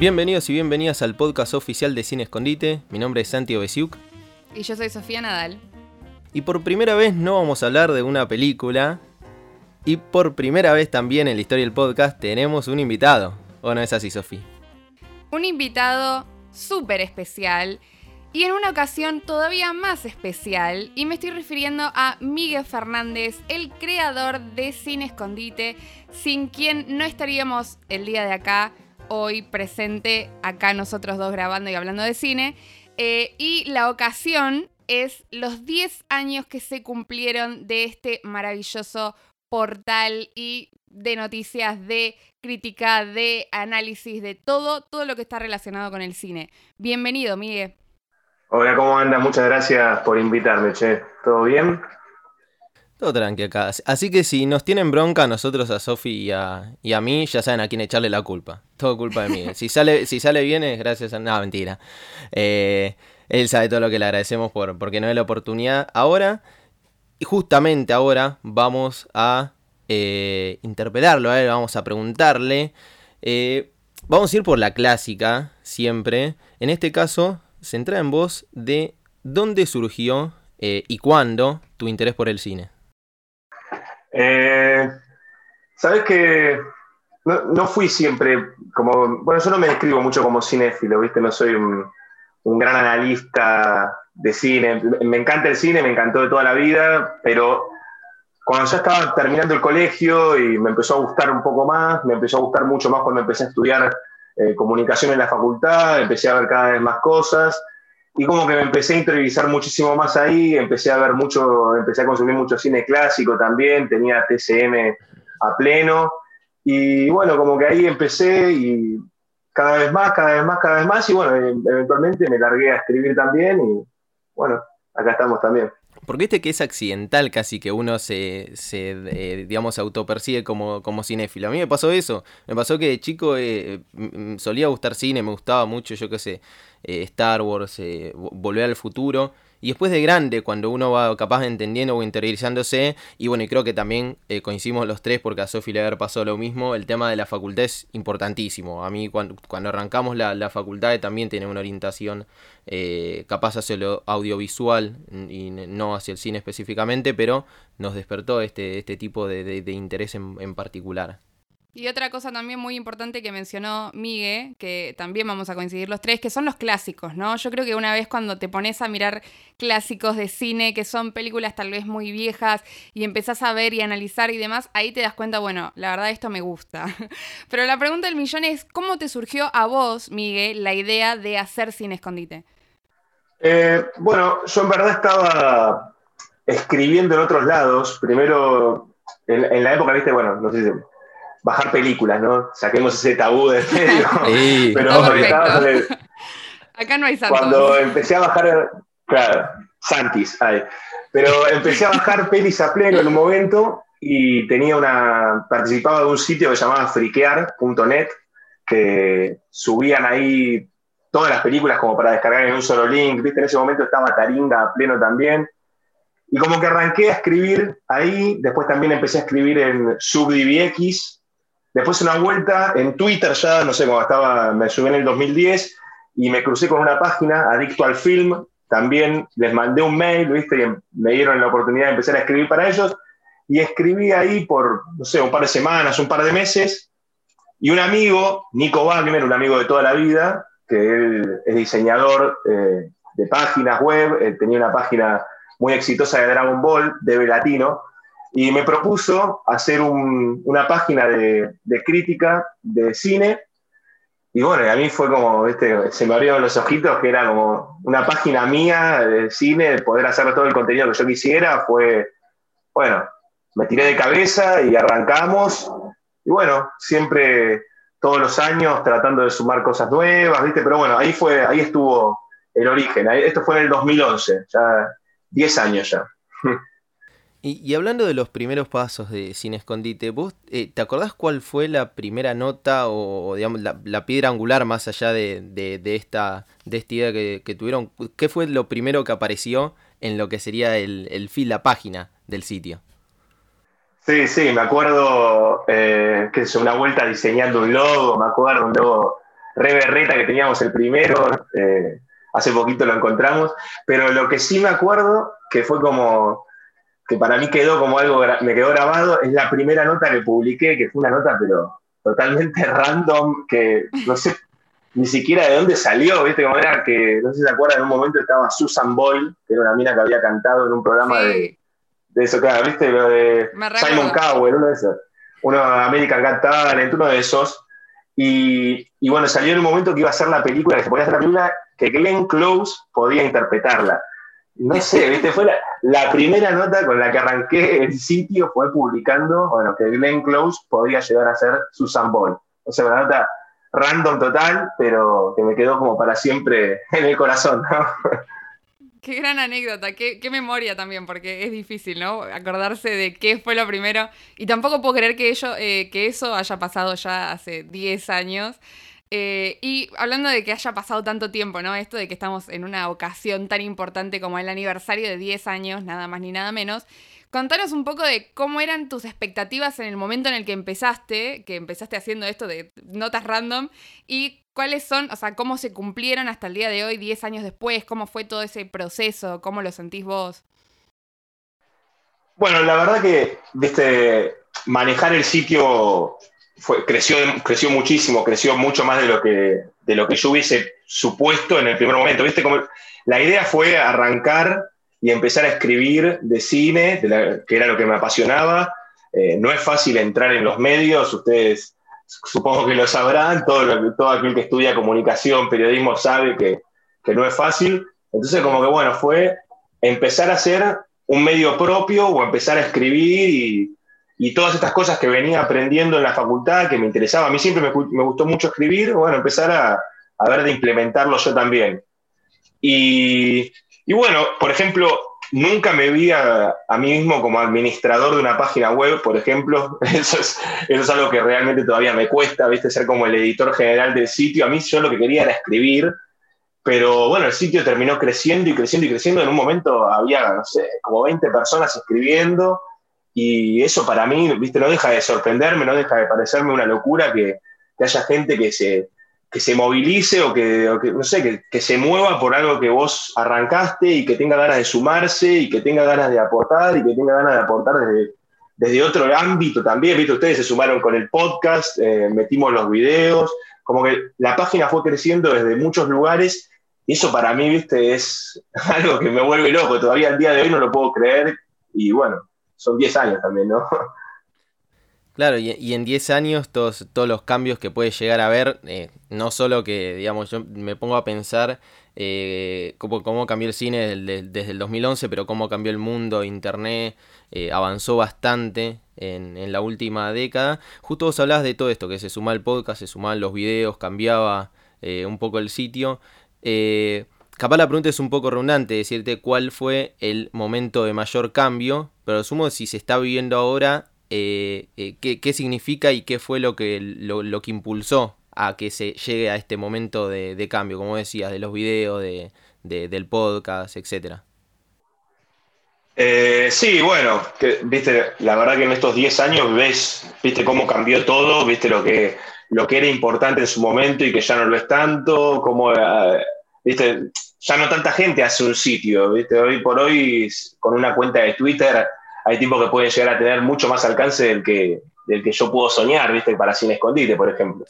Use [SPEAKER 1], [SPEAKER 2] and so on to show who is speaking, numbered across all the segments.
[SPEAKER 1] Bienvenidos y bienvenidas al podcast oficial de Cine Escondite. Mi nombre es Santiago Besiuk.
[SPEAKER 2] Y yo soy Sofía Nadal.
[SPEAKER 1] Y por primera vez no vamos a hablar de una película. Y por primera vez también en la historia del podcast tenemos un invitado. ¿O no es así, Sofía?
[SPEAKER 2] Un invitado súper especial y en una ocasión todavía más especial, y me estoy refiriendo a Miguel Fernández, el creador de Cine Escondite, sin quien no estaríamos el día de acá hoy presente acá nosotros dos grabando y hablando de cine. Eh, y la ocasión es los 10 años que se cumplieron de este maravilloso portal y de noticias, de crítica, de análisis, de todo, todo lo que está relacionado con el cine. Bienvenido, Miguel.
[SPEAKER 3] Hola, ¿cómo andas? Muchas gracias por invitarme, che. ¿Todo bien?
[SPEAKER 1] Todo tranqui acá. Así que si nos tienen bronca a nosotros, a Sofi y a, y a mí, ya saben a quién echarle la culpa. Todo culpa de mí. Si sale, si sale bien es gracias a... No, mentira. Eh, él sabe todo lo que le agradecemos por porque nos da la oportunidad. Ahora, y justamente ahora, vamos a eh, interpelarlo a él, vamos a preguntarle. Eh, vamos a ir por la clásica, siempre. En este caso, centra en vos de dónde surgió y cuándo tu interés por el cine.
[SPEAKER 3] Eh, Sabes que no, fui siempre como. Bueno, yo no me describo mucho como cinéfilo, ¿viste? No soy un, gran analista de cine. Me encanta el cine, me encantó de toda la vida, pero cuando ya estaba terminando el colegio y me empezó a gustar un poco más, me empezó a gustar mucho más cuando empecé a estudiar eh, comunicación en la facultad, empecé a ver cada vez más cosas y como que me empecé a interiorizar muchísimo más ahí, empecé a ver mucho, empecé a consumir mucho cine clásico también, tenía TCM a pleno, y bueno, como que ahí empecé y cada vez más, cada vez más, cada vez más, y bueno, e-, eventualmente me largué a escribir también, y bueno, acá estamos también.
[SPEAKER 1] Porque viste que es accidental casi que uno se, se eh, digamos, autopercibe como, como cinéfilo. A mí me pasó eso. Me pasó que de chico eh, solía gustar cine, me gustaba mucho, yo qué sé, eh, Star Wars, Volver al Futuro. Y después de grande, cuando uno va capaz entendiendo o interiorizándose, y bueno, y creo que también eh, coincidimos los tres porque a Sofi le pasado lo mismo, el tema de la facultad es importantísimo. A mí cuando, cuando arrancamos la, la, facultad también tiene una orientación eh, capaz hacia lo audiovisual y no hacia el cine específicamente, pero nos despertó este, este tipo de, de, interés en, en particular.
[SPEAKER 2] Y otra cosa también muy importante que mencionó Migue, que también vamos a coincidir los tres, que son los clásicos, ¿no? Yo creo que una vez cuando te pones a mirar clásicos de cine, que son películas tal vez muy viejas, y empezás a ver y analizar y demás, ahí te das cuenta, bueno, la verdad esto me gusta. Pero la pregunta del millón es, ¿cómo te surgió a vos, Migue, la idea de hacer cine escondite?
[SPEAKER 3] Eh, bueno, yo en verdad estaba escribiendo en otros lados, primero en, la época, viste, bueno, no sé bajar películas, ¿no? Saquemos ese tabú de medio. Sí. Pero
[SPEAKER 2] Acá no hay Santos.
[SPEAKER 3] Cuando empecé a bajar, claro, Santis, hay. Pero empecé a bajar pelis a pleno en un momento y tenía una, participaba de un sitio que se llamaba friquear.net, que subían ahí todas las películas como para descargar en un solo link, ¿viste? En ese momento estaba Taringa a pleno también. Y como que arranqué a escribir ahí, después también empecé a escribir en SubDivX, Después una vuelta en Twitter ya, no sé, cómo estaba, me subí en el 2010 y me crucé con una página, Adicto al Film, también les mandé un mail, ¿viste? Y me dieron la oportunidad de empezar a escribir para ellos. Y escribí ahí por, no sé, un par de semanas, un par de meses. Y un amigo, Nico Wagner, un amigo de toda la vida, que él es diseñador eh, de páginas web, tenía una página muy exitosa de Dragon Ball, de Latino, y me propuso hacer una página de, crítica de cine. Y bueno, a mí fue como, se me abrieron los ojitos, que era como una página mía de cine, de poder hacer todo el contenido que yo quisiera. Fue, bueno, me tiré de cabeza y arrancamos. Y bueno, siempre, todos los años, tratando de sumar cosas nuevas, ¿viste? Pero bueno, ahí, fue, ahí estuvo el origen. Esto fue en el 2011, ya 10 años ya.
[SPEAKER 1] Y, hablando de los primeros pasos de Cine Escondite, ¿vos eh, te acordás cuál fue la primera nota o, digamos, la, piedra angular más allá de, esta, de idea que, tuvieron? ¿Qué fue lo primero que apareció en lo que sería el, el feed, la página del sitio?
[SPEAKER 3] Sí, sí, me acuerdo eh, que es una vuelta diseñando un logo, me acuerdo un logo re berreta que teníamos el primero, eh, hace poquito lo encontramos, pero lo que sí me acuerdo, que fue como, que para mí quedó como algo, me quedó grabado, es la primera nota que publiqué, que fue una nota pero totalmente random, que no sé ni siquiera de dónde salió, ¿viste? Como era que, no sé si se acuerdan, en un momento estaba Susan Boyle, que era una mina que había cantado en un programa de, de eso, claro, ¿viste? Lo de Simon Cowell, uno de esos, uno de American Got Talent, uno de esos. Y, y, bueno, salió en un momento que iba a ser la película, que se podía hacer la película, que Glenn Close podía interpretarla. No sé, ¿viste? Fue la, primera nota con la que arranqué el sitio, fue publicando, bueno, que Glenn Close podía llegar a ser Susan Boyle. O sea, una nota random total, pero que me quedó como para siempre en el corazón, ¿no?
[SPEAKER 2] Qué gran anécdota, qué, memoria también, porque es difícil, ¿no? Acordarse de qué fue lo primero. Y tampoco puedo creer que, eh, que eso haya pasado ya hace 10 años. Eh, y hablando de que haya pasado tanto tiempo, ¿no? Esto de que estamos en una ocasión tan importante como el aniversario de 10 años, nada más ni nada menos. Contanos un poco de cómo eran tus expectativas en el momento en el que empezaste, que empezaste haciendo esto de notas random, y cuáles son, o sea, cómo se cumplieron hasta el día de hoy, 10 años después, cómo fue todo ese proceso, cómo lo sentís vos.
[SPEAKER 3] Bueno, la verdad que, viste, manejar el sitio creció, creció muchísimo, creció mucho más de lo, que, de lo que yo hubiese supuesto en el primer momento. ¿Viste? Como, la idea fue arrancar y empezar a escribir de cine, que era lo que me apasionaba. Eh, no es fácil entrar en los medios, ustedes supongo que lo sabrán, todo, todo aquel que estudia comunicación, periodismo sabe que, que no es fácil. Entonces como que bueno, fue empezar a hacer un medio propio o empezar a escribir y, y, todas estas cosas que venía aprendiendo en la facultad que me interesaba. A mí siempre me, gustó mucho escribir, bueno, empezar a, a, ver de implementarlo yo también. Y, y bueno, por ejemplo, nunca me vi a, mí mismo como administrador de una página web, por ejemplo. Eso es, eso es algo que realmente todavía me cuesta, ¿viste? Ser como el editor general del sitio. A mí yo lo que quería era escribir, pero bueno, el sitio terminó creciendo y creciendo y creciendo. En un momento había, no sé, como 20 personas escribiendo. Y eso para mí, ¿viste? No deja de sorprenderme, no deja de parecerme una locura que, haya gente que se, que se movilice o que, no sé, que, se mueva por algo que vos arrancaste y que tenga ganas de sumarse y que tenga ganas de aportar y que tenga ganas de aportar desde, desde otro ámbito también. ¿Viste? Ustedes se sumaron con el podcast, eh, metimos los videos, como que la página fue creciendo desde muchos lugares y eso para mí, ¿viste? Es algo que me vuelve loco. Todavía al día de hoy no lo puedo creer y bueno, son 10 años también, ¿no?
[SPEAKER 1] Claro, y, en 10 años todos, todos los cambios que puede llegar a haber, eh, no solo que, digamos, yo me pongo a pensar eh, cómo, cambió el cine desde, el 2011, pero cómo cambió el mundo, Internet, eh, avanzó bastante en, en, la última década. Justo vos hablabas de todo esto, que se sumaba el podcast, se sumaban los videos, cambiaba un poco el sitio. Capaz la pregunta es un poco redundante, decirte cuál fue el momento de mayor cambio, pero asumo si se está viviendo ahora eh, eh, qué, significa y qué fue lo que, lo, que impulsó a que se llegue a este momento de, cambio, como decías, de los videos, de, del podcast, etcétera.
[SPEAKER 3] Eh, sí, bueno, viste, la verdad que en estos 10 años ves, viste cómo cambió todo, viste lo que, lo que era importante en su momento y que ya no lo es tanto, como, viste, ya no tanta gente hace un sitio, viste, hoy por hoy con una cuenta de Twitter hay tipos que pueden llegar a tener mucho más alcance del que, del que yo puedo soñar, ¿viste? Para Sin Escondite, por ejemplo.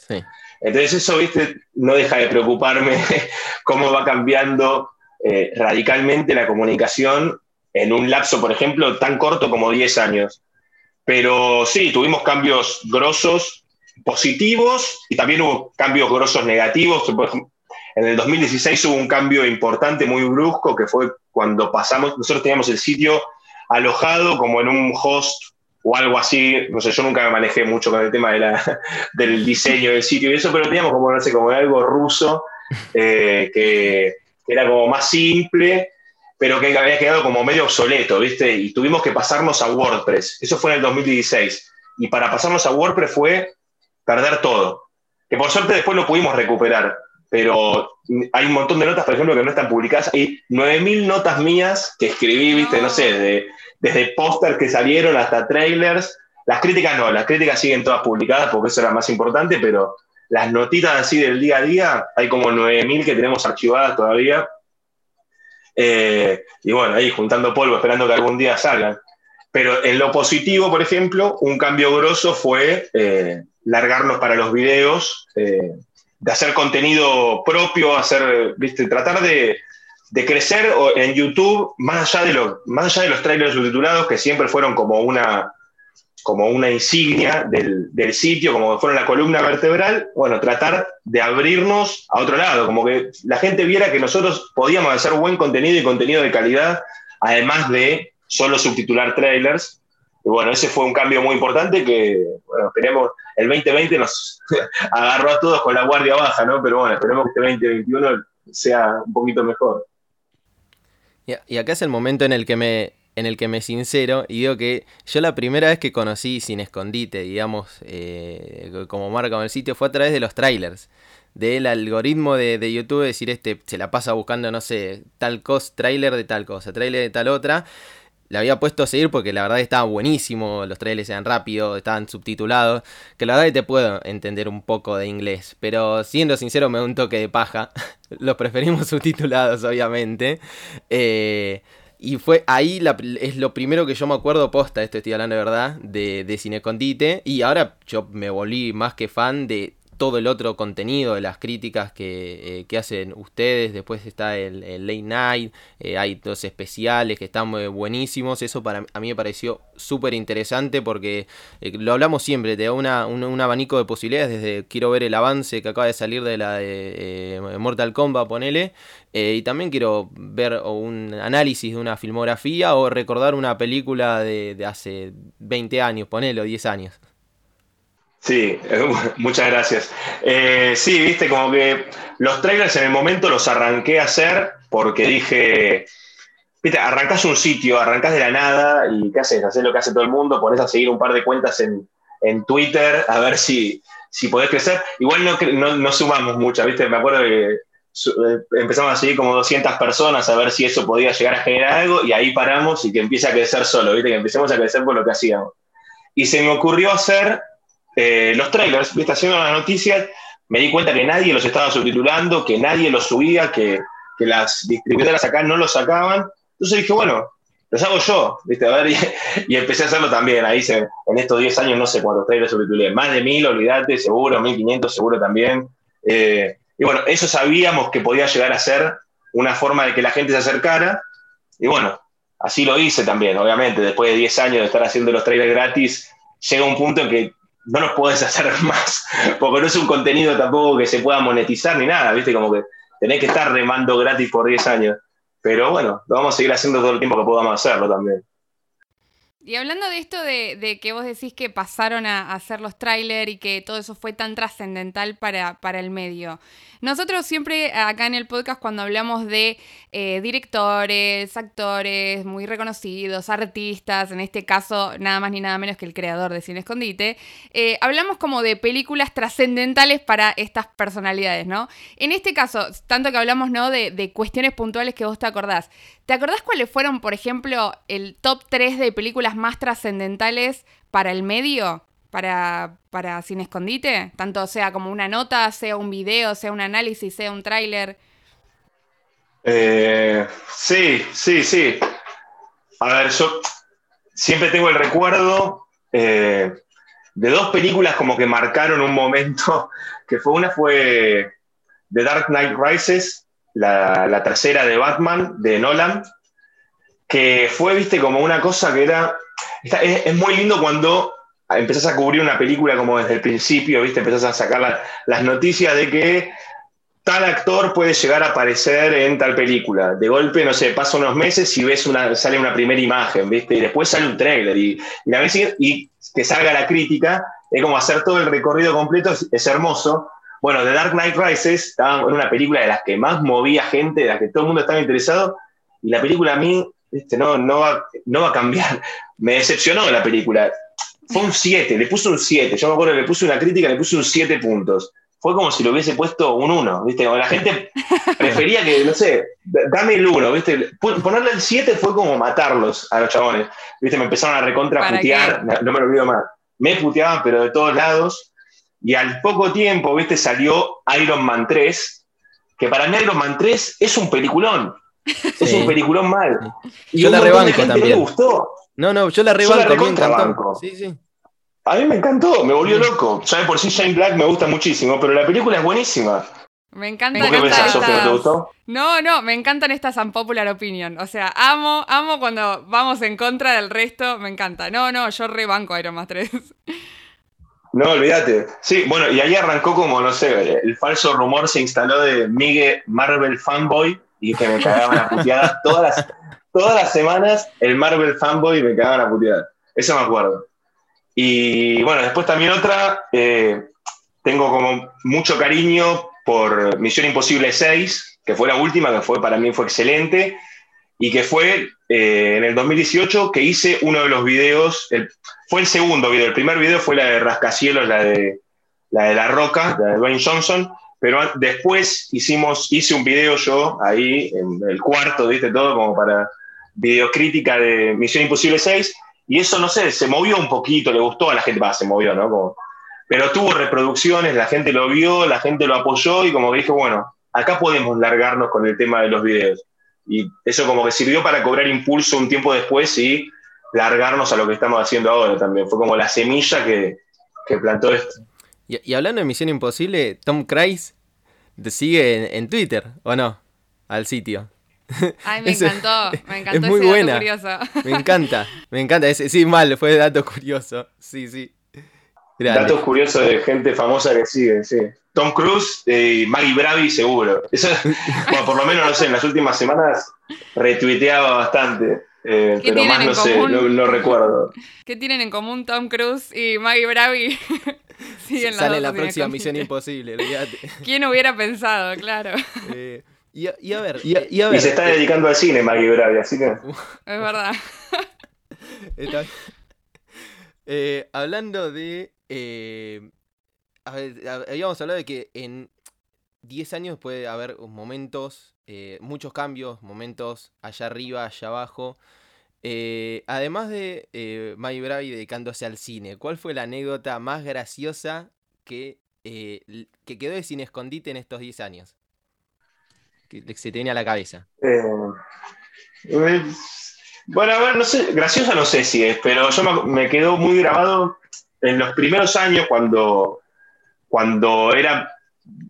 [SPEAKER 3] Entonces eso, ¿viste? No deja de preocuparme cómo va cambiando eh, radicalmente la comunicación en un lapso, por ejemplo, tan corto como 10 años. Pero sí, tuvimos cambios grosos, positivos, y también hubo cambios grosos negativos. En el 2016 hubo un cambio importante, muy brusco, que fue cuando pasamos, nosotros teníamos el sitio alojado como en un host o algo así, no sé, yo nunca me manejé mucho con el tema de la, del diseño del sitio y eso, pero teníamos como, no sé, como algo ruso eh, que, era como más simple, pero que había quedado como medio obsoleto, ¿viste? Y tuvimos que pasarnos a WordPress. Eso fue en el 2016. Y para pasarnos a WordPress fue perder todo. Que por suerte después lo pudimos recuperar pero hay un montón de notas, por ejemplo, que no están publicadas. Hay 9.000 notas mías que escribí, viste, no sé, desde, desde póster que salieron hasta trailers. Las críticas no, las críticas siguen todas publicadas porque eso era más importante, pero las notitas así del día a día, hay como 9.000 que tenemos archivadas todavía. Eh, y bueno, ahí juntando polvo, esperando que algún día salgan. Pero en lo positivo, por ejemplo, un cambio grosso fue eh, largarnos para los videos, eh, de hacer contenido propio, hacer, ¿viste? tratar de, de crecer en YouTube más allá de, lo, más allá de los trailers subtitulados, que siempre fueron como una, como una insignia del, del, sitio, como fueron la columna vertebral, bueno, tratar de abrirnos a otro lado, como que la gente viera que nosotros podíamos hacer buen contenido y contenido de calidad, además de solo subtitular trailers. Y bueno, ese fue un cambio muy importante que, bueno, esperemos, el 2020 nos agarró a todos con la guardia baja, ¿no? Pero bueno, esperemos que este 2021 sea un poquito mejor.
[SPEAKER 1] Y acá es el momento en el que me, en el que me sincero y digo que yo la primera vez que conocí Sin Escondite, digamos, eh, como marca en el sitio, fue a través de los trailers. Del algoritmo de, de, YouTube, decir, este se la pasa buscando, no sé, tal cosa, trailer de tal cosa, trailer de tal otra. Le había puesto a seguir porque la verdad estaba buenísimo, los trailers eran rápidos, estaban subtitulados, que la verdad que te puedo entender un poco de inglés, pero siendo sincero me da un toque de paja, los preferimos subtitulados obviamente. Eh, y fue ahí es lo primero que yo me acuerdo posta, esto estoy hablando de verdad, de, de Cine Condite. Y ahora yo me volví más que fan de todo el otro contenido, de las críticas que, eh, hacen ustedes. Después está el, Late Night, eh, hay dos especiales que están muy buenísimos. Eso para a mí me pareció súper interesante porque eh, lo hablamos siempre, te da una, un, abanico de posibilidades. Desde quiero ver el avance que acaba de salir de la de Mortal Kombat, ponele. y también quiero ver un análisis de una filmografía o recordar una película de, de hace 20 años, ponele, o 10 años.
[SPEAKER 3] Sí, muchas gracias. Eh, sí, viste, como que los trailers en el momento los arranqué a hacer porque dije, viste, arrancás un sitio, arrancás de la nada y ¿qué haces? Haces lo que hace todo el mundo, pones a seguir un par de cuentas en, Twitter a ver si, si podés crecer. Igual no, no, sumamos muchas, viste, me acuerdo que eh, empezamos a seguir como 200 personas a ver si eso podía llegar a generar algo y ahí paramos y que empiece a crecer solo, viste, que empecemos a crecer por lo que hacíamos. Y se me ocurrió hacer eh, los trailers, ¿viste? haciendo las noticias, me di cuenta que nadie los estaba subtitulando, que nadie los subía, que, las distribuidoras acá no los sacaban. Entonces dije, bueno, los hago yo, ¿viste? A ver, y, empecé a hacerlo también. Ahí se, en estos 10 años no sé cuántos trailers subtitulé, más de mil, olvídate, seguro, 1500 seguro también. Eh, y bueno, eso sabíamos que podía llegar a ser una forma de que la gente se acercara. Y bueno, así lo hice también, obviamente. Después de 10 años de estar haciendo los trailers gratis, llega un punto en que no los puedes hacer más, porque no es un contenido tampoco que se pueda monetizar ni nada, ¿viste? Como que tenés que estar remando gratis por 10 años. Pero bueno, lo vamos a seguir haciendo todo el tiempo que podamos hacerlo también.
[SPEAKER 2] Y hablando de esto de, que vos decís que pasaron a, hacer los trailers y que todo eso fue tan trascendental para, para, el medio. Nosotros siempre acá en el podcast cuando hablamos de eh, directores, actores muy reconocidos, artistas, en este caso nada más ni nada menos que el creador de Cine Escondite, eh, hablamos como de películas trascendentales para estas personalidades, ¿no? En este caso, tanto que hablamos, ¿no? De, de cuestiones puntuales que vos te acordás. ¿Te acordás cuáles fueron, por ejemplo, el top 3 de películas más trascendentales para el medio? Para, para Sin Escondite, tanto sea como una nota, sea un video, sea un análisis, sea un tráiler.
[SPEAKER 3] Eh, sí, sí, sí. A ver, yo siempre tengo el recuerdo eh, de dos películas como que marcaron un momento, que fue una fue The Dark Knight Rises la, tercera de Batman, de Nolan, que fue, viste, como una cosa que era... es, muy lindo cuando empezás a cubrir una película como desde el principio, viste, empezás a sacar las noticias de que tal actor puede llegar a aparecer en tal película. De golpe, no sé, pasa unos meses y ves una, sale una primera imagen, ¿viste? Y después sale un trailer y, y, y que salga la crítica, es como hacer todo el recorrido completo, es hermoso. Bueno, The Dark Knight Rises en una película de las que más movía gente, de las que todo el mundo estaba interesado, y la película a mí no, no, va, no va a cambiar. Me decepcionó la película. Fue un 7, le puse un 7. Yo me acuerdo que le puse una crítica, le puse un 7 puntos. Fue como si le hubiese puesto un 1, ¿viste? Como la gente prefería que, no sé, dame el 1, ¿viste? Ponerle el 7 fue como matarlos a los chabones, ¿viste? Me empezaron a recontra putear, no me lo olvido más. Me puteaban, pero de todos lados. Y al poco tiempo, viste, salió Iron Man 3, que para mí Iron Man 3 es un peliculón. Es un peliculón mal.
[SPEAKER 1] Y yo la rebanco también.
[SPEAKER 3] Me gustó.
[SPEAKER 1] No, no, yo la rebanco. Yo la
[SPEAKER 3] Sí, sí. A mí me encantó, me volvió loco. Ya por sí Shane Black me gusta muchísimo, pero la película es buenísima.
[SPEAKER 2] Me encantan ¿Qué
[SPEAKER 3] estas... ¿te gustó?
[SPEAKER 2] No, no, me encantan estas unpopular opinion. O sea, amo, amo cuando vamos en contra del resto, me encanta. No, no, yo rebanco Iron Man 3.
[SPEAKER 3] No, olvídate. Sí, bueno, y ahí arrancó como, no sé, el falso rumor se instaló de Miguel Marvel fanboy y que me cagaban a puteadas todas las, todas las semanas el Marvel fanboy me cagaban a puteadas. Eso me acuerdo. Y bueno, después también otra, eh, tengo como mucho cariño por Misión Imposible 6, que fue la última, que fue para mí fue excelente, y que fue eh, en el 2018 que hice uno de los videos, fue el segundo video, el primer video fue la de Rascacielos, la de la, de la Roca, la de Dwayne Johnson, pero después hicimos, hice un video yo ahí, en el cuarto, ¿viste? Todo como para videocrítica de Misión Imposible 6, y eso, no sé, se movió un poquito, le gustó a la gente, se movió, ¿no? pero tuvo reproducciones, la gente lo vio, la gente lo apoyó y como que dije, bueno, acá podemos largarnos con el tema de los videos. Y eso como que sirvió para cobrar impulso un tiempo después y largarnos a lo que estamos haciendo ahora también. Fue como la semilla que, plantó esto.
[SPEAKER 1] Y, hablando de Misión Imposible, Tom Cruise te sigue en, Twitter, ¿o no? Al sitio.
[SPEAKER 2] Ay, me encantó, me encantó
[SPEAKER 1] es muy buena. Me encanta, me encanta. sí, mal, fue dato curioso. Sí, sí.
[SPEAKER 3] Datos curiosos de gente famosa que sigue, sí. Tom Cruise y Maggie Bravi seguro. Eso, bueno, por lo menos, no sé, en las últimas semanas retuiteaba bastante. Eh, pero más no sé, no, recuerdo.
[SPEAKER 2] ¿Qué tienen en común Tom Cruise y Maggie Bravi?
[SPEAKER 1] Siguen Sale la próxima Misión Imposible,
[SPEAKER 2] ¿Quién hubiera pensado, claro?
[SPEAKER 1] Eh, y, a, ver,
[SPEAKER 3] y, se está dedicando al cine Maggie Bravi, así que.
[SPEAKER 2] Es verdad.
[SPEAKER 1] Eh, hablando de. habíamos hablado de que en 10 años puede haber momentos, eh, muchos cambios, momentos allá arriba, allá abajo. Eh, además de eh, May Bravi dedicándose al cine, ¿cuál fue la anécdota más graciosa que, eh, que quedó de Cine Escondite en estos 10 años? Que se te a la cabeza.
[SPEAKER 3] bueno, a ver, no sé, graciosa no sé si es, pero yo me, me quedó muy grabado en los primeros años cuando, cuando era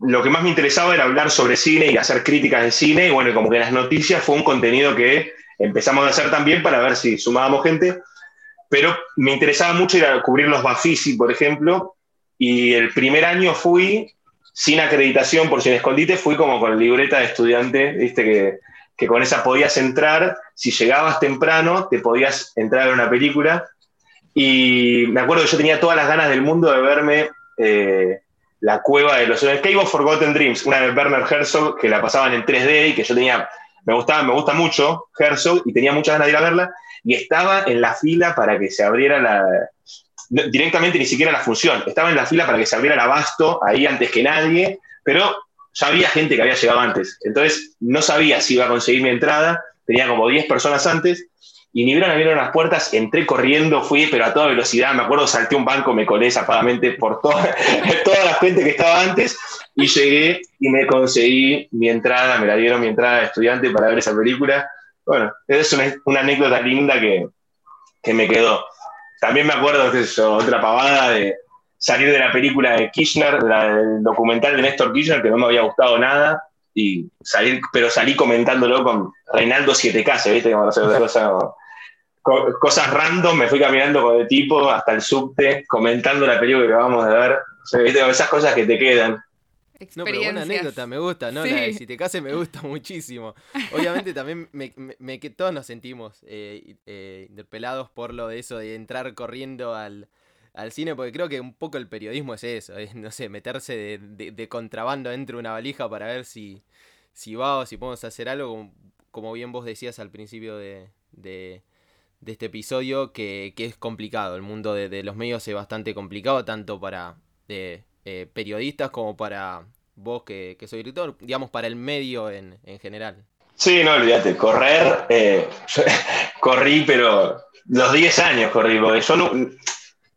[SPEAKER 3] lo que más me interesaba era hablar sobre cine y hacer críticas de cine, y bueno, como que las noticias fue un contenido que empezamos a hacer también para ver si sumábamos gente, pero me interesaba mucho ir a cubrir los Bafisi, por ejemplo, y el primer año fui sin acreditación por sin escondite, fui como con libreta de estudiante, viste que, que con esa podías entrar, si llegabas temprano, te podías entrar a una película, y me acuerdo que yo tenía todas las ganas del mundo de verme... Eh, la cueva de los. Cave Forgotten Dreams, una de Werner Herzog que la pasaban en 3D y que yo tenía, me gustaba, me gusta mucho Herzog y tenía muchas ganas de ir a verla y estaba en la fila para que se abriera la, directamente ni siquiera la función, estaba en la fila para que se abriera el abasto ahí antes que nadie, pero ya había gente que había llegado antes, entonces no sabía si iba a conseguir mi entrada, tenía como 10 personas antes y ni vieron abrieron las puertas, entré corriendo, fui, pero a toda velocidad, me acuerdo, salté un banco, me colé zapadamente por toda, toda la gente que estaba antes, y llegué y me conseguí mi entrada, me la dieron mi entrada de estudiante para ver esa película. Bueno, es una, una anécdota linda que, que, me quedó. También me acuerdo de eso, otra pavada de salir de la película de Kirchner, la, el documental de Néstor Kirchner, que no me había gustado nada, y salir, pero salí comentándolo con Reinaldo 7K, ¿viste? Como sé, cosa, cosas random, me fui caminando con el tipo hasta el subte, comentando la película que vamos a ver. esas cosas que te quedan.
[SPEAKER 1] No, pero buena anécdota, me gusta, ¿no? si te cases me gusta muchísimo. Obviamente también me, me, que todos nos sentimos eh, eh, interpelados por lo de eso de entrar corriendo al, cine, porque creo que un poco el periodismo es eso, es, no sé, meterse de, contrabando dentro de una valija para ver si, si va o si podemos hacer algo, como, bien vos decías al principio de, de este episodio que, es complicado. El mundo de, los medios es bastante complicado, tanto para eh, eh, periodistas como para vos que, soy director, digamos, para el medio en, general.
[SPEAKER 3] Sí, no olvídate, correr, eh, corrí, pero los 10 años corrí, porque yo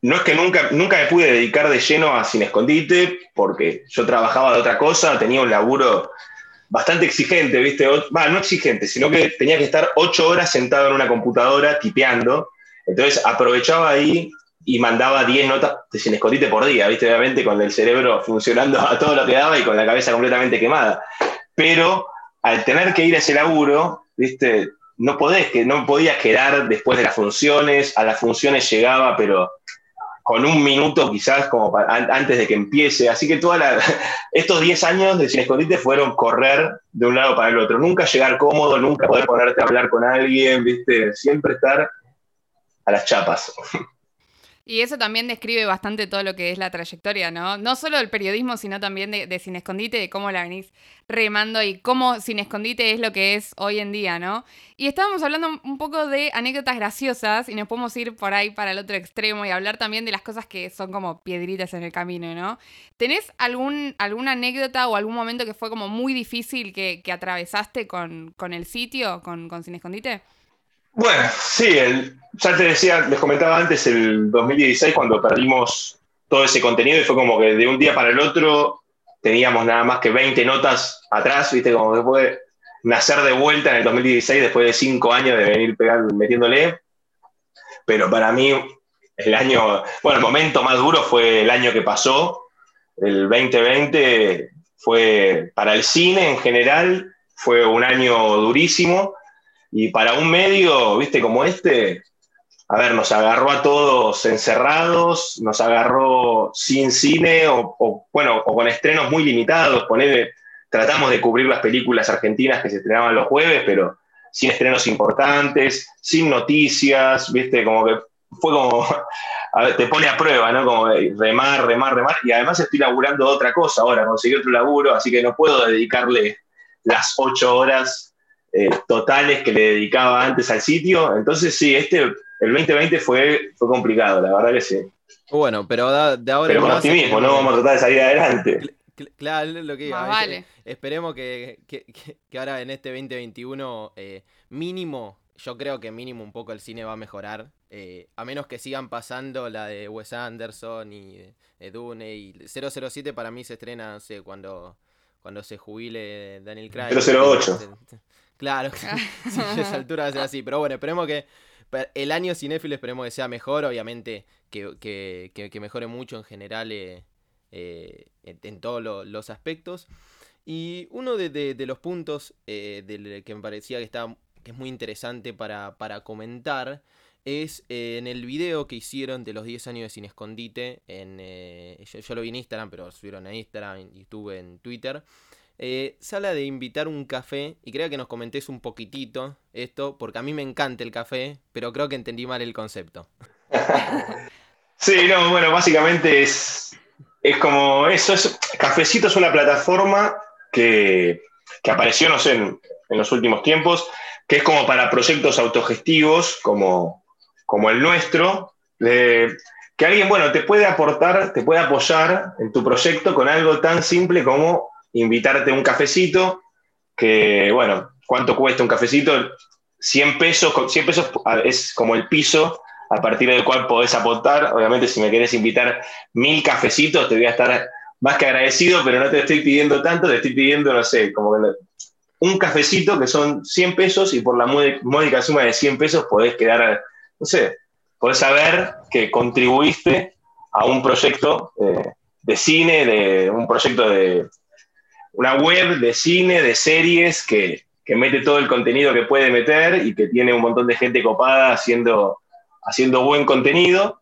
[SPEAKER 3] no es que nunca, nunca me pude dedicar de lleno a Sin Escondite, porque yo trabajaba de otra cosa, tenía un laburo bastante exigente, ¿viste? Va, no exigente, sino que tenía que estar ocho horas sentado en una computadora tipeando. Entonces aprovechaba ahí y mandaba 10 notas sin escondite por día, ¿viste? Obviamente con el cerebro funcionando a todo lo que daba y con la cabeza completamente quemada. Pero al tener que ir a ese laburo, ¿viste? No, podés, no podías quedar después de las funciones, a las funciones llegaba, pero con un minuto quizás como antes de que empiece. Así que toda estos 10 años de Sin Escondite fueron correr de un lado para el otro. Nunca llegar cómodo, nunca poder ponerte a hablar con alguien, ¿viste? Siempre estar a las chapas.
[SPEAKER 2] Y eso también describe bastante todo lo que es la trayectoria, ¿no? No solo del periodismo, sino también de, Sin Escondite, de cómo la venís remando y cómo Sin Escondite es lo que es hoy en día, ¿no? Y estábamos hablando un poco de anécdotas graciosas y nos podemos ir por ahí para el otro extremo y hablar también de las cosas que son como piedritas en el camino, ¿no? ¿Tenés algún, alguna anécdota o algún momento que fue como muy difícil que, atravesaste con, con, el sitio, con, con Sin Escondite?
[SPEAKER 3] Bueno, sí, el, ya te decía, les comentaba antes, el 2016 cuando perdimos todo ese contenido y fue como que de un día para el otro teníamos nada más que 20 notas atrás, viste, como que puede nacer de vuelta en el 2016 después de cinco años de venir pegando, metiéndole. Pero para mí, el año, bueno, el momento más duro fue el año que pasó, el 2020 fue para el cine en general, fue un año durísimo y para un medio, viste, como este, a ver, nos agarró a todos encerrados, nos agarró sin cine o, bueno, o con estrenos muy limitados. tratamos de cubrir las películas argentinas que se estrenaban los jueves, pero sin estrenos importantes, sin noticias, viste, como que fue como, te pone a prueba, ¿no? Como remar, remar, remar. Y además estoy laburando otra cosa ahora, conseguí otro laburo, así que no puedo dedicarle las ocho horas eh, totales que le dedicaba antes al sitio. Entonces, sí, este, el 2020 fue, fue complicado, la verdad que sí.
[SPEAKER 1] Bueno, pero de ahora
[SPEAKER 3] Pero con optimismo, ¿no? Vamos a tratar de salir adelante.
[SPEAKER 1] Claro, lo que iba. Vale. Esperemos que, ahora en este 2021, eh, mínimo, yo creo que mínimo un poco el cine va a mejorar. Eh, a menos que sigan pasando la de Wes Anderson y Dune. Y 007 para mí se estrena, no sé, cuando, cuando se jubile Daniel Craig.
[SPEAKER 3] 008.
[SPEAKER 1] Claro, a esa altura va a ser así. Pero bueno, esperemos que el año cinéfilo esperemos que sea mejor, obviamente que, mejore mucho en general eh, eh, en, todos los aspectos. Y uno de, los puntos eh, que me parecía que, está, que es muy interesante para, comentar es en el video que hicieron de los 10 años de Sin Escondite. En, yo, yo, lo vi en Instagram, pero subieron a Instagram, YouTube, en Twitter. Eh, sala de invitar un café y creo que nos comentés un poquitito esto, porque a mí me encanta el café, pero creo que entendí mal el concepto.
[SPEAKER 3] sí, no, bueno, básicamente es, es como eso, es, Cafecito es una plataforma que, apareció, no sé, en, los últimos tiempos, que es como para proyectos autogestivos como, como el nuestro, que alguien, bueno, te puede aportar, te puede apoyar en tu proyecto con algo tan simple como invitarte a un cafecito, que bueno, ¿cuánto cuesta un cafecito? 100 pesos, 100 pesos es como el piso a partir del cual podés aportar. Obviamente, si me querés invitar mil cafecitos, te voy a estar más que agradecido, pero no te estoy pidiendo tanto, te estoy pidiendo, no sé, como un cafecito que son 100 pesos y por la módica suma de 100 pesos podés quedar, no sé, podés saber que contribuiste a un proyecto eh, de cine, de un proyecto de, una web de cine, de series, que, mete todo el contenido que puede meter y que tiene un montón de gente copada haciendo, haciendo buen contenido.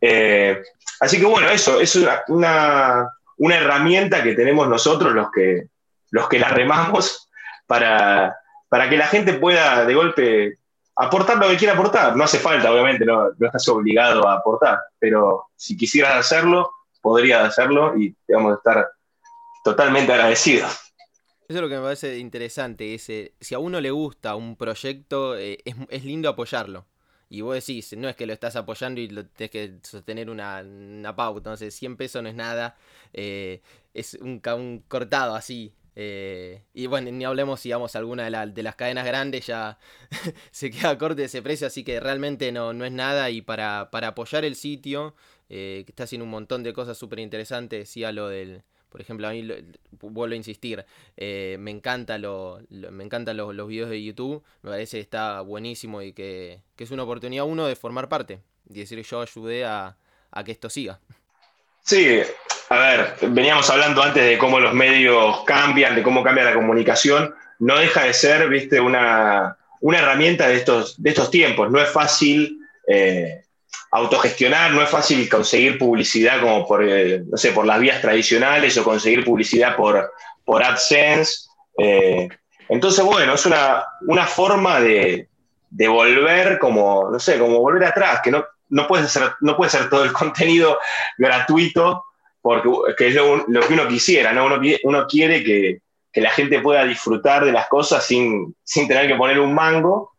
[SPEAKER 3] Eh, así que bueno, eso es una, herramienta que tenemos nosotros los que, los que la remamos para, para que la gente pueda de golpe aportar lo que quiera aportar. No hace falta, obviamente, no, no estás obligado a aportar, pero si quisieras hacerlo, podrías hacerlo y vamos a estar totalmente agradecido.
[SPEAKER 1] Eso es lo que me parece interesante, es, si a uno le gusta un proyecto, eh, es, lindo apoyarlo. Y vos decís, no es que lo estás apoyando y lo tenés que sostener una, una pauta, entonces 100 pesos no es nada, eh, es un, un, cortado así. Eh, y bueno, ni hablemos si vamos alguna de, de las cadenas grandes, ya se queda corte ese precio, así que realmente no, no es nada. Y para, para apoyar el sitio, que está haciendo un montón de cosas súper interesantes. Decía lo del, por ejemplo, a mí, vuelvo a insistir, me encanta lo, me encantan los, los, videos de YouTube, me parece que está buenísimo y que, es una oportunidad uno de formar parte y decir yo ayudé a, que esto siga.
[SPEAKER 3] Sí, a ver, veníamos hablando antes de cómo los medios cambian, de cómo cambia la comunicación. No deja de ser, viste, una, herramienta de estos, de estos tiempos. No es fácil eh, autogestionar, no es fácil conseguir publicidad como por, eh, no sé, por las vías tradicionales o conseguir publicidad por, por AdSense. Eh, entonces, bueno, es una, una forma de, de, volver como, no sé, como volver atrás, que no, no puede ser, no puede ser todo el contenido gratuito, porque que es lo, que uno quisiera, ¿no? Uno, uno quiere que, la gente pueda disfrutar de las cosas sin, tener que poner un mango.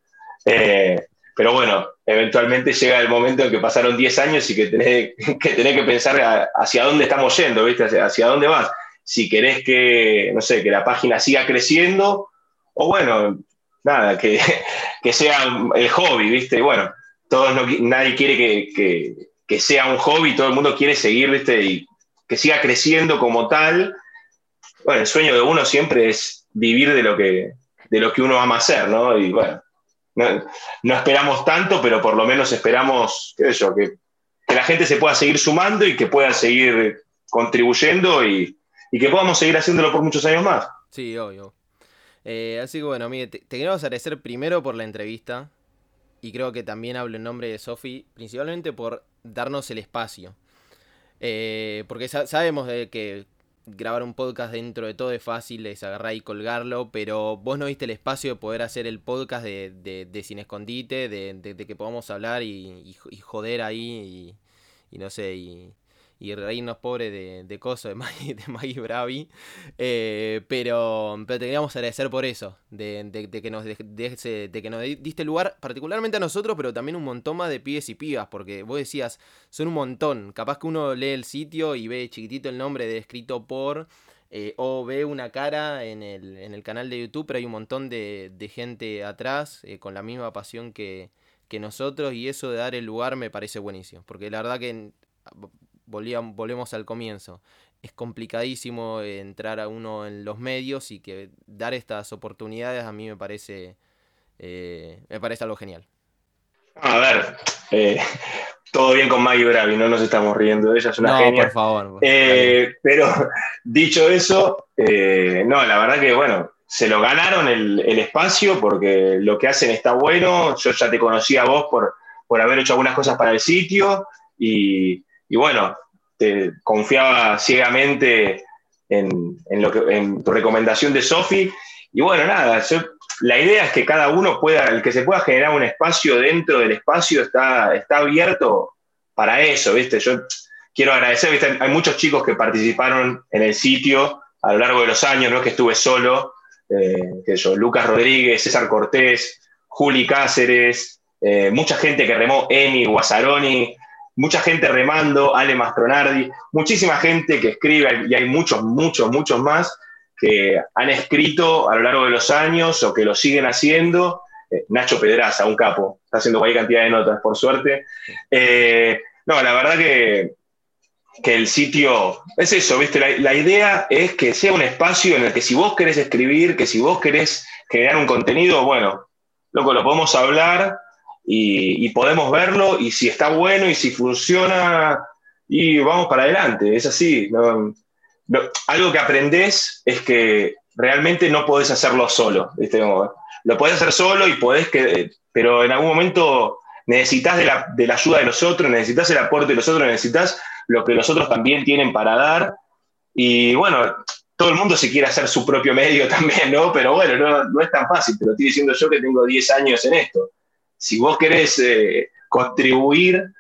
[SPEAKER 3] Eh, pero bueno, eventualmente llega el momento en que pasaron 10 años y que tenés que, tenés que pensar hacia dónde estamos yendo, ¿viste? Hacia, dónde vas. Si querés que, no sé, que la página siga creciendo, o bueno, nada, que, que sea el hobby, ¿viste? Bueno, todos nadie quiere que, sea un hobby, todo el mundo quiere seguir, ¿viste? Y que siga creciendo como tal. Bueno, el sueño de uno siempre es vivir de lo que, de lo que uno ama hacer, ¿no? Y bueno, no, esperamos tanto, pero por lo menos esperamos, qué sé yo, que, la gente se pueda seguir sumando y que pueda seguir contribuyendo y, que podamos seguir haciéndolo por muchos años más.
[SPEAKER 1] Sí, obvio. Eh, así que bueno, mire, te, te queremos agradecer primero por la entrevista y creo que también hablo en nombre de Sofi, principalmente por darnos el espacio. Eh, porque sabemos de que grabar un podcast dentro de todo es fácil, es agarrar y colgarlo, pero vos no viste el espacio de poder hacer el podcast de, de, Sin Escondite, de, que podamos hablar y, joder ahí y, y no sé, y, y reírnos pobre de, de Coso, de Maggie, de Bravi. Eh, pero, pero te queríamos agradecer por eso, de, que nos de, que nos diste lugar, particularmente a nosotros, pero también un montón más de pibes y pibas, porque vos decías, son un montón. Capaz que uno lee el sitio y ve chiquitito el nombre de escrito por. Eh, o ve una cara en el, en el, canal de YouTube, pero hay un montón de, gente atrás eh, con la misma pasión que, que nosotros y eso de dar el lugar me parece buenísimo, porque la verdad que volvemos al comienzo. Es complicadísimo entrar a uno en los medios y que dar estas oportunidades a mí me parece, eh, me parece algo genial.
[SPEAKER 3] A ver, eh, todo bien con Maggie Bravi, no nos estamos riendo de ella, es una no,
[SPEAKER 1] por favor.
[SPEAKER 3] Eh, pero dicho eso, no, la verdad que bueno, se lo ganaron el, espacio porque lo que hacen está bueno. Yo ya te conocí a vos por, por haber hecho algunas cosas para el sitio y, y bueno, te confiaba ciegamente en, lo que, en tu recomendación de Sofi. Y bueno, nada, la idea es que cada uno pueda, el que se pueda generar un espacio dentro del espacio está, está abierto para eso, ¿viste? Yo quiero agradecer, ¿viste? Hay muchos chicos que participaron en el sitio a lo largo de los años, no es que estuve solo, eh, que yo, Lucas Rodríguez, César Cortés, Juli Cáceres, eh, mucha gente que remó, Emi, Guasaroni, mucha gente remando, Ale Mastronardi, muchísima gente que escribe, y hay muchos, muchos, muchos más que han escrito a lo largo de los años o que lo siguen haciendo. Eh, Nacho Pedraza, un capo, está haciendo cualquier cantidad de notas, por suerte. Eh, no, la verdad que, que, el sitio es eso, ¿viste? La, la, idea es que sea un espacio en el que si vos querés escribir, que si vos querés generar un contenido, bueno, loco, lo podemos hablar y, podemos verlo y si está bueno y si funciona y vamos para adelante, es así. algo que aprendes es que realmente no podés hacerlo solo, lo podés hacer solo y podés que, pero en algún momento necesitas de la, de la ayuda de los otros, necesitas el aporte de los otros, necesitas lo que los otros también tienen para dar. Y bueno, todo el mundo se quiere hacer su propio medio también, ¿no? Pero bueno, no, no es tan fácil, te lo estoy diciendo yo que tengo 10 años en esto si vos querés eh, contribuir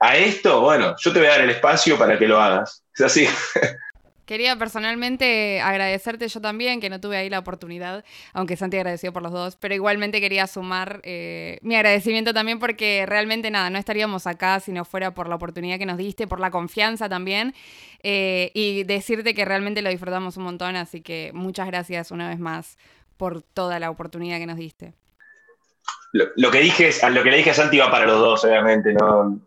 [SPEAKER 3] a esto, bueno, yo te voy a dar el espacio para que lo hagas. Es así.
[SPEAKER 2] Quería personalmente agradecerte yo también, que no tuve ahí la oportunidad, aunque Santi agradeció por los dos, pero igualmente quería sumar eh, mi agradecimiento también porque realmente nada, no estaríamos acá si no fuera por la oportunidad que nos diste, por la confianza también, eh, y decirte que realmente lo disfrutamos un montón, así que muchas gracias una vez más por toda la oportunidad que nos diste
[SPEAKER 3] lo, que dije, lo que le dije a Santi va para los dos, obviamente, no,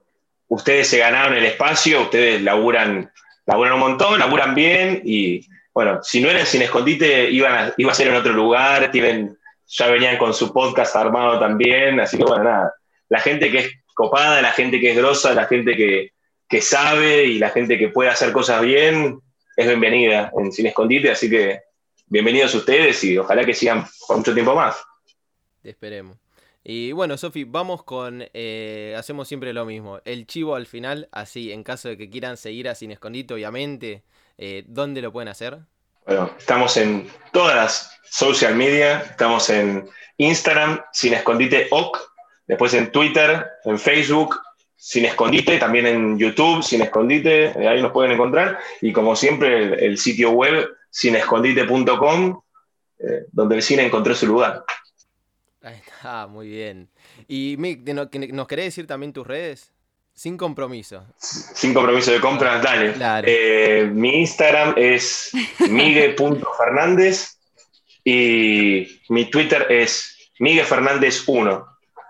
[SPEAKER 3] ustedes se ganaron el espacio, ustedes laburan, laburan un montón, laburan bien y bueno, si no eran sin escondite, iban iba a ser en otro lugar, tienen, ya venían con su podcast armado también, así que bueno, nada, la gente que es copada, la gente que es grosa, la gente que, que sabe y la gente que puede hacer cosas bien, es bienvenida en Sin Escondite, así que bienvenidos ustedes y ojalá que sigan por mucho tiempo más.
[SPEAKER 1] Esperemos. Y bueno, Sofi, vamos con. Eh, hacemos siempre lo mismo. El chivo al final, así, en caso de que quieran seguir a Sin Escondite, obviamente, eh, ¿dónde lo pueden hacer?
[SPEAKER 3] Bueno, estamos en todas las social media. Estamos en Instagram, Sin Escondite OC. Después en Twitter, en Facebook, Sin Escondite. También en YouTube, Sin Escondite. Eh, ahí nos pueden encontrar. Y como siempre, el, sitio web, sinescondite.com, donde el cine encontró su lugar.
[SPEAKER 1] Ah, muy bien. ¿Y Mick, nos querés decir también tus redes? Sin compromiso.
[SPEAKER 3] Sin compromiso de compras, dale. Eh, mi Instagram es migue.fernández y mi Twitter es miguefernández1.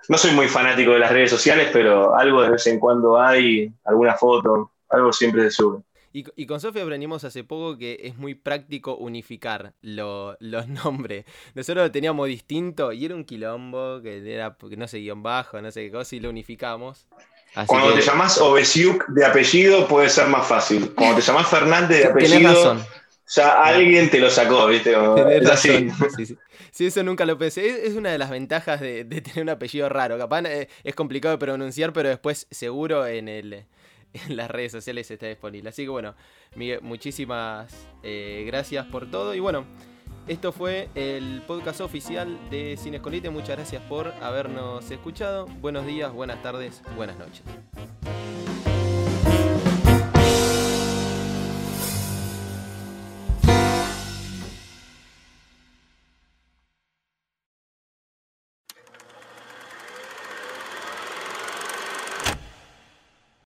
[SPEAKER 3] No soy muy fanático de las redes sociales, pero algo de vez en cuando hay, alguna foto, algo siempre se sube.
[SPEAKER 1] Y, con Sofía aprendimos hace poco que es muy práctico unificar los nombres. Nosotros lo teníamos distinto y era un quilombo que era no sé, guion bajo, no sé qué cosa, y lo unificamos.
[SPEAKER 3] Cuando te llamas Obesiuk de apellido puede ser más fácil. Cuando te llamas Fernández de apellido, ya alguien te lo sacó, ¿viste?
[SPEAKER 1] así. Sí, eso nunca lo pensé. Es, una de las ventajas de, tener un apellido raro. Capaz eh, es complicado de pronunciar, pero después seguro en el en las redes sociales está disponible. Así que bueno, Miguel, muchísimas eh, gracias por todo. Y bueno, esto fue el podcast oficial de Cine Escolite. Muchas gracias por habernos escuchado. Buenos días, buenas tardes, buenas noches.